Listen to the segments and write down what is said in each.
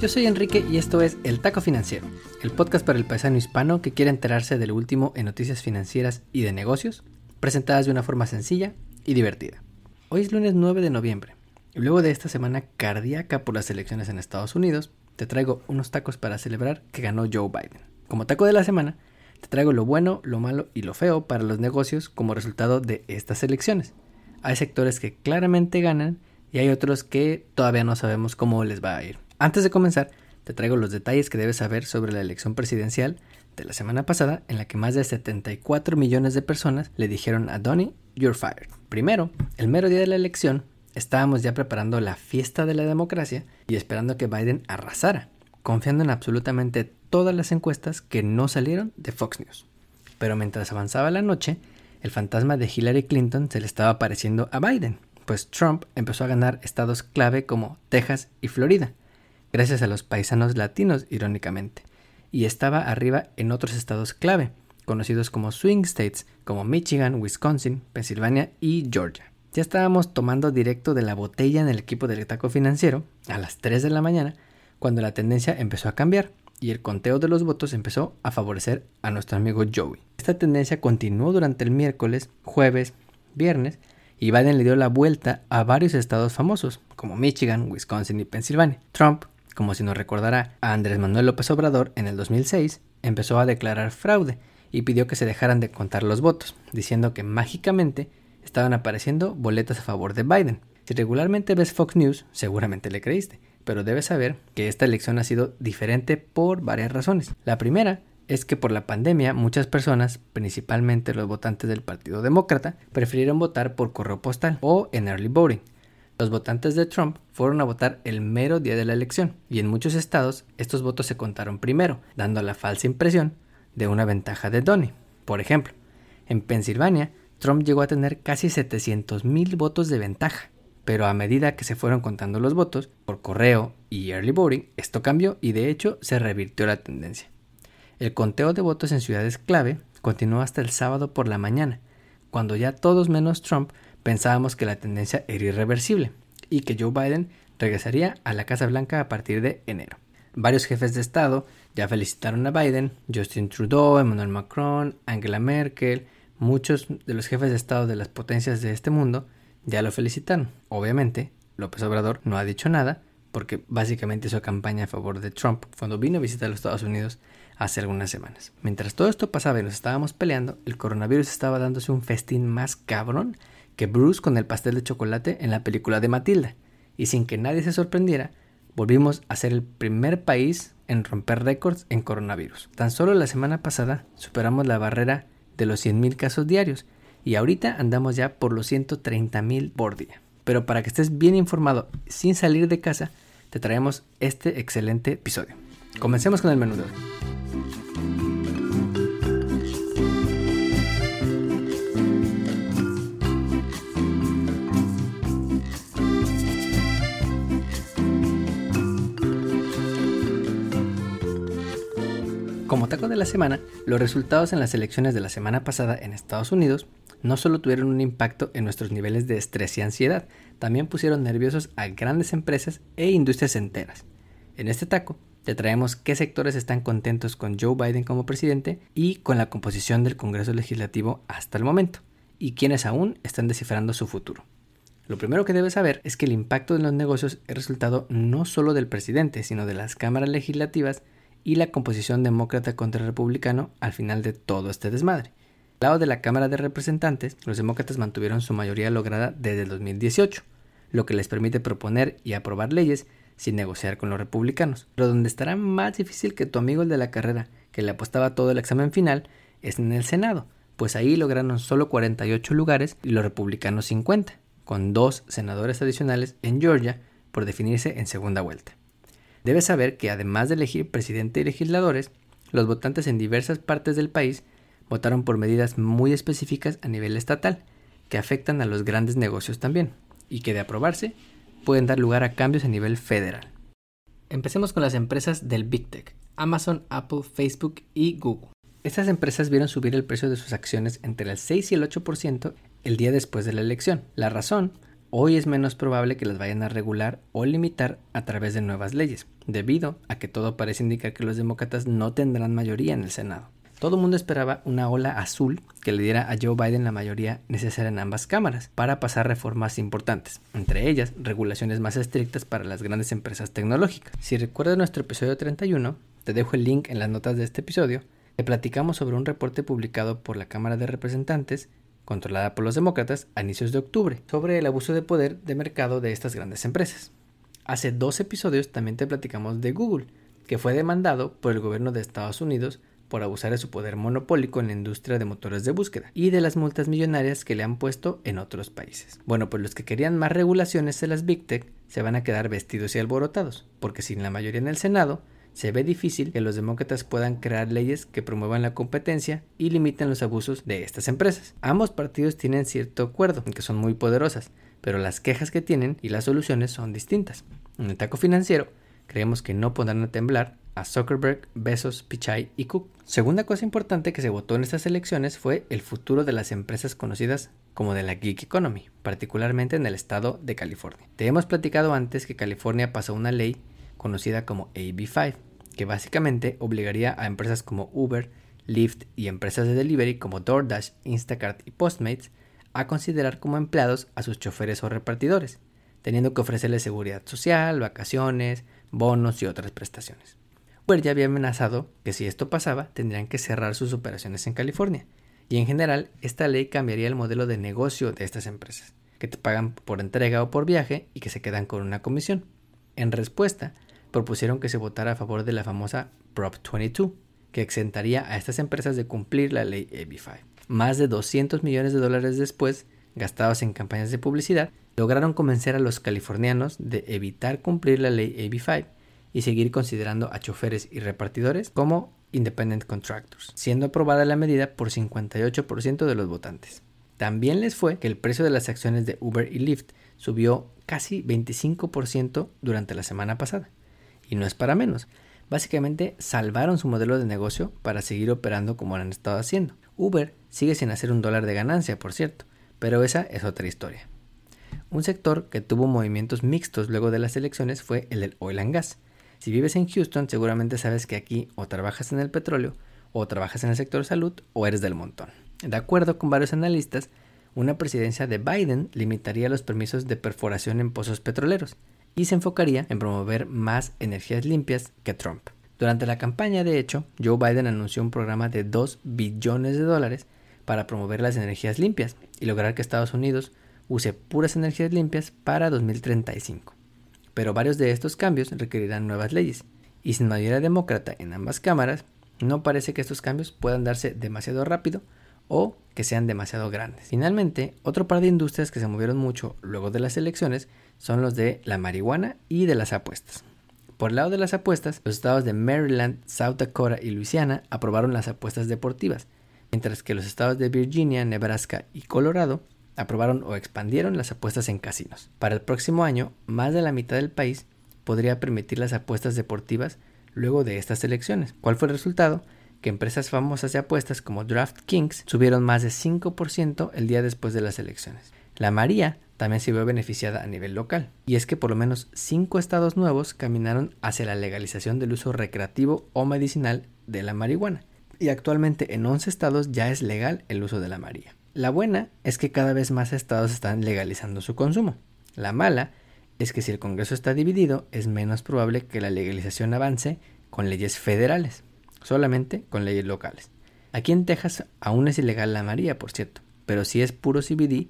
Yo soy Enrique y esto es El Taco Financiero, el podcast para el paisano hispano que quiere enterarse de lo último en noticias financieras y de negocios, presentadas de una forma sencilla y divertida. Hoy es lunes 9 de noviembre, y luego de esta semana cardíaca por las elecciones en Estados Unidos, te traigo unos tacos para celebrar que ganó Joe Biden. Como taco de la semana, te traigo lo bueno, lo malo y lo feo para los negocios como resultado de estas elecciones. Hay sectores que claramente ganan y hay otros que todavía no sabemos cómo les va a ir. Antes de comenzar, te traigo los detalles que debes saber sobre la elección presidencial de la semana pasada en la que más de 74 millones de personas le dijeron a Donnie, you're fired. Primero, el mero día de la elección, estábamos ya preparando la fiesta de la democracia y esperando que Biden arrasara, confiando en absolutamente todas las encuestas que no salieron de Fox News. Pero mientras avanzaba la noche, el fantasma de Hillary Clinton se le estaba apareciendo a Biden, pues Trump empezó a ganar estados clave como Texas y Florida, gracias a los paisanos latinos, irónicamente, y estaba arriba en otros estados clave, conocidos como swing states, como Michigan, Wisconsin, Pensilvania y Georgia. Ya estábamos tomando directo de la botella en el equipo del taco financiero a las 3 de la mañana, cuando la tendencia empezó a cambiar y el conteo de los votos empezó a favorecer a nuestro amigo Joey. Esta tendencia continuó durante el miércoles, jueves, viernes, y Biden le dio la vuelta a varios estados famosos, como Michigan, Wisconsin y Pensilvania. Trump como si nos recordará a Andrés Manuel López Obrador en el 2006, empezó a declarar fraude y pidió que se dejaran de contar los votos, diciendo que mágicamente estaban apareciendo boletas a favor de Biden. Si regularmente ves Fox News, seguramente le creíste, pero debes saber que esta elección ha sido diferente por varias razones. La primera es que por la pandemia muchas personas, principalmente los votantes del Partido Demócrata, prefirieron votar por correo postal o en early voting, los votantes de Trump fueron a votar el mero día de la elección y en muchos estados estos votos se contaron primero, dando la falsa impresión de una ventaja de Donnie. Por ejemplo, en Pensilvania, Trump llegó a tener casi 700.000 votos de ventaja, pero a medida que se fueron contando los votos por correo y early voting, esto cambió y de hecho se revirtió la tendencia. El conteo de votos en ciudades clave continuó hasta el sábado por la mañana, cuando ya todos menos Trump pensábamos que la tendencia era irreversible y que Joe Biden regresaría a la Casa Blanca a partir de enero. Varios jefes de Estado ya felicitaron a Biden, Justin Trudeau, Emmanuel Macron, Angela Merkel, muchos de los jefes de Estado de las potencias de este mundo ya lo felicitaron. Obviamente, López Obrador no ha dicho nada porque básicamente hizo campaña a favor de Trump cuando vino a visitar los Estados Unidos hace algunas semanas. Mientras todo esto pasaba y nos estábamos peleando, el coronavirus estaba dándose un festín más cabrón que Bruce con el pastel de chocolate en la película de Matilda, y sin que nadie se sorprendiera, volvimos a ser el primer país en romper récords en coronavirus. Tan solo la semana pasada superamos la barrera de los 100.000 casos diarios y ahorita andamos ya por los 130.000 por día. Pero para que estés bien informado sin salir de casa, te traemos este excelente episodio. Comencemos con el menú. De la semana, los resultados en las elecciones de la semana pasada en Estados Unidos no solo tuvieron un impacto en nuestros niveles de estrés y ansiedad, también pusieron nerviosos a grandes empresas e industrias enteras. En este taco te traemos qué sectores están contentos con Joe Biden como presidente y con la composición del Congreso Legislativo hasta el momento, y quienes aún están descifrando su futuro. Lo primero que debes saber es que el impacto en los negocios es resultado no solo del presidente, sino de las cámaras legislativas y la composición demócrata contra republicano al final de todo este desmadre. Al lado de la Cámara de Representantes, los demócratas mantuvieron su mayoría lograda desde el 2018, lo que les permite proponer y aprobar leyes sin negociar con los republicanos. Pero donde estará más difícil que tu amigo el de la carrera, que le apostaba todo el examen final, es en el Senado, pues ahí lograron solo 48 lugares y los republicanos 50, con dos senadores adicionales en Georgia por definirse en segunda vuelta. Debes saber que además de elegir presidente y legisladores, los votantes en diversas partes del país votaron por medidas muy específicas a nivel estatal, que afectan a los grandes negocios también, y que de aprobarse pueden dar lugar a cambios a nivel federal. Empecemos con las empresas del Big Tech, Amazon, Apple, Facebook y Google. Estas empresas vieron subir el precio de sus acciones entre el 6 y el 8% el día después de la elección. La razón hoy es menos probable que las vayan a regular o limitar a través de nuevas leyes, debido a que todo parece indicar que los demócratas no tendrán mayoría en el Senado. Todo el mundo esperaba una ola azul que le diera a Joe Biden la mayoría necesaria en ambas cámaras para pasar reformas importantes, entre ellas regulaciones más estrictas para las grandes empresas tecnológicas. Si recuerdas nuestro episodio 31, te dejo el link en las notas de este episodio, le platicamos sobre un reporte publicado por la Cámara de Representantes controlada por los demócratas a inicios de octubre, sobre el abuso de poder de mercado de estas grandes empresas. Hace dos episodios también te platicamos de Google, que fue demandado por el gobierno de Estados Unidos por abusar de su poder monopólico en la industria de motores de búsqueda y de las multas millonarias que le han puesto en otros países. Bueno, pues los que querían más regulaciones de las Big Tech se van a quedar vestidos y alborotados, porque sin la mayoría en el Senado, se ve difícil que los demócratas puedan crear leyes que promuevan la competencia y limiten los abusos de estas empresas. Ambos partidos tienen cierto acuerdo que son muy poderosas, pero las quejas que tienen y las soluciones son distintas. En el taco financiero, creemos que no pondrán a temblar a Zuckerberg, Bezos, Pichai y Cook. Segunda cosa importante que se votó en estas elecciones fue el futuro de las empresas conocidas como de la gig economy, particularmente en el estado de California. Te hemos platicado antes que California pasó una ley conocida como AB5, que básicamente obligaría a empresas como Uber, Lyft y empresas de delivery como DoorDash, Instacart y Postmates a considerar como empleados a sus choferes o repartidores, teniendo que ofrecerles seguridad social, vacaciones, bonos y otras prestaciones. Uber ya había amenazado que si esto pasaba tendrían que cerrar sus operaciones en California. Y en general, esta ley cambiaría el modelo de negocio de estas empresas, que te pagan por entrega o por viaje y que se quedan con una comisión. En respuesta, propusieron que se votara a favor de la famosa Prop 22, que exentaría a estas empresas de cumplir la ley AB5. Más de 200 millones de dólares después, gastados en campañas de publicidad, lograron convencer a los californianos de evitar cumplir la ley AB5 y seguir considerando a choferes y repartidores como independent contractors, siendo aprobada la medida por 58% de los votantes. También les fue que el precio de las acciones de Uber y Lyft subió casi 25% durante la semana pasada. Y no es para menos. Básicamente salvaron su modelo de negocio para seguir operando como lo han estado haciendo. Uber sigue sin hacer un dólar de ganancia, por cierto, pero esa es otra historia. Un sector que tuvo movimientos mixtos luego de las elecciones fue el del oil and gas, si vives en Houston, seguramente sabes que aquí o trabajas en el petróleo, o trabajas en el sector salud, o eres del montón. De acuerdo con varios analistas, una presidencia de Biden limitaría los permisos de perforación en pozos petroleros y se enfocaría en promover más energías limpias que Trump. Durante la campaña, de hecho, Joe Biden anunció un programa de 2 billones de dólares para promover las energías limpias y lograr que Estados Unidos use puras energías limpias para 2035 pero varios de estos cambios requerirán nuevas leyes, y sin mayoría demócrata en ambas cámaras, no parece que estos cambios puedan darse demasiado rápido o que sean demasiado grandes. Finalmente, otro par de industrias que se movieron mucho luego de las elecciones son los de la marihuana y de las apuestas. Por el lado de las apuestas, los estados de Maryland, South Dakota y Luisiana aprobaron las apuestas deportivas, mientras que los estados de Virginia, Nebraska y Colorado aprobaron o expandieron las apuestas en casinos. Para el próximo año, más de la mitad del país podría permitir las apuestas deportivas luego de estas elecciones. ¿Cuál fue el resultado? Que empresas famosas de apuestas como DraftKings subieron más de 5% el día después de las elecciones. La María también se vio beneficiada a nivel local, y es que por lo menos 5 estados nuevos caminaron hacia la legalización del uso recreativo o medicinal de la marihuana, y actualmente en 11 estados ya es legal el uso de la María. La buena es que cada vez más estados están legalizando su consumo. La mala es que si el Congreso está dividido, es menos probable que la legalización avance con leyes federales, solamente con leyes locales. Aquí en Texas aún es ilegal la María, por cierto, pero si es puro CBD,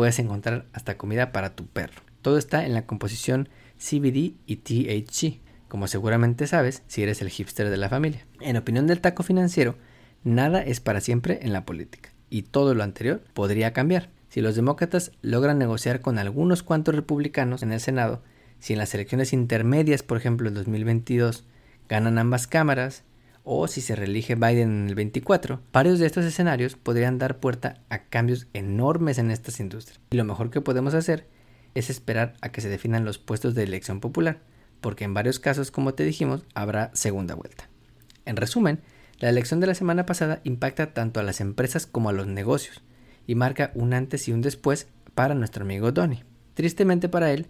puedes encontrar hasta comida para tu perro. Todo está en la composición CBD y THC, como seguramente sabes si eres el hipster de la familia. En opinión del taco financiero, nada es para siempre en la política y todo lo anterior podría cambiar. Si los demócratas logran negociar con algunos cuantos republicanos en el Senado, si en las elecciones intermedias, por ejemplo en 2022, ganan ambas cámaras, o si se reelige Biden en el 24, varios de estos escenarios podrían dar puerta a cambios enormes en estas industrias. Y lo mejor que podemos hacer es esperar a que se definan los puestos de elección popular, porque en varios casos, como te dijimos, habrá segunda vuelta. En resumen, la elección de la semana pasada impacta tanto a las empresas como a los negocios y marca un antes y un después para nuestro amigo Tony. Tristemente para él,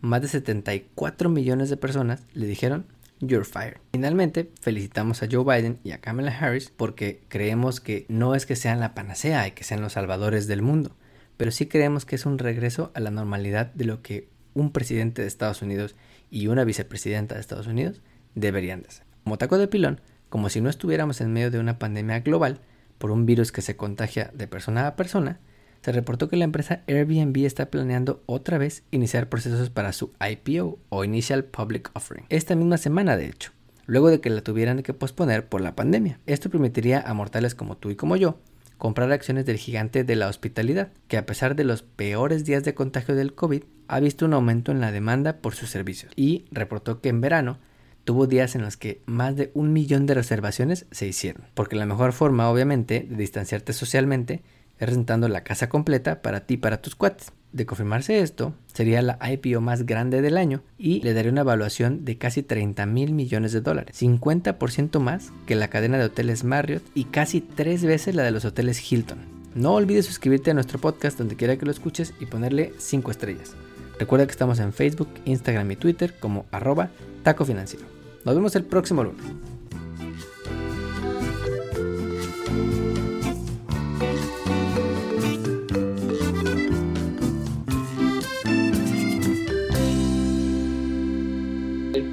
más de 74 millones de personas le dijeron You're fired. Finalmente, felicitamos a Joe Biden y a Kamala Harris porque creemos que no es que sean la panacea y que sean los salvadores del mundo, pero sí creemos que es un regreso a la normalidad de lo que un presidente de Estados Unidos y una vicepresidenta de Estados Unidos deberían de hacer. Como taco de pilón, como si no estuviéramos en medio de una pandemia global por un virus que se contagia de persona a persona, se reportó que la empresa Airbnb está planeando otra vez iniciar procesos para su IPO o Initial Public Offering. Esta misma semana, de hecho, luego de que la tuvieran que posponer por la pandemia. Esto permitiría a mortales como tú y como yo comprar acciones del gigante de la hospitalidad, que a pesar de los peores días de contagio del COVID, ha visto un aumento en la demanda por sus servicios y reportó que en verano tuvo días en los que más de un millón de reservaciones se hicieron, porque la mejor forma obviamente de distanciarte socialmente rentando la casa completa para ti y para tus cuates. De confirmarse esto, sería la IPO más grande del año y le daría una evaluación de casi 30 mil millones de dólares, 50% más que la cadena de hoteles Marriott y casi tres veces la de los hoteles Hilton. No olvides suscribirte a nuestro podcast donde quiera que lo escuches y ponerle 5 estrellas. Recuerda que estamos en Facebook, Instagram y Twitter como arroba taco financiero. Nos vemos el próximo lunes.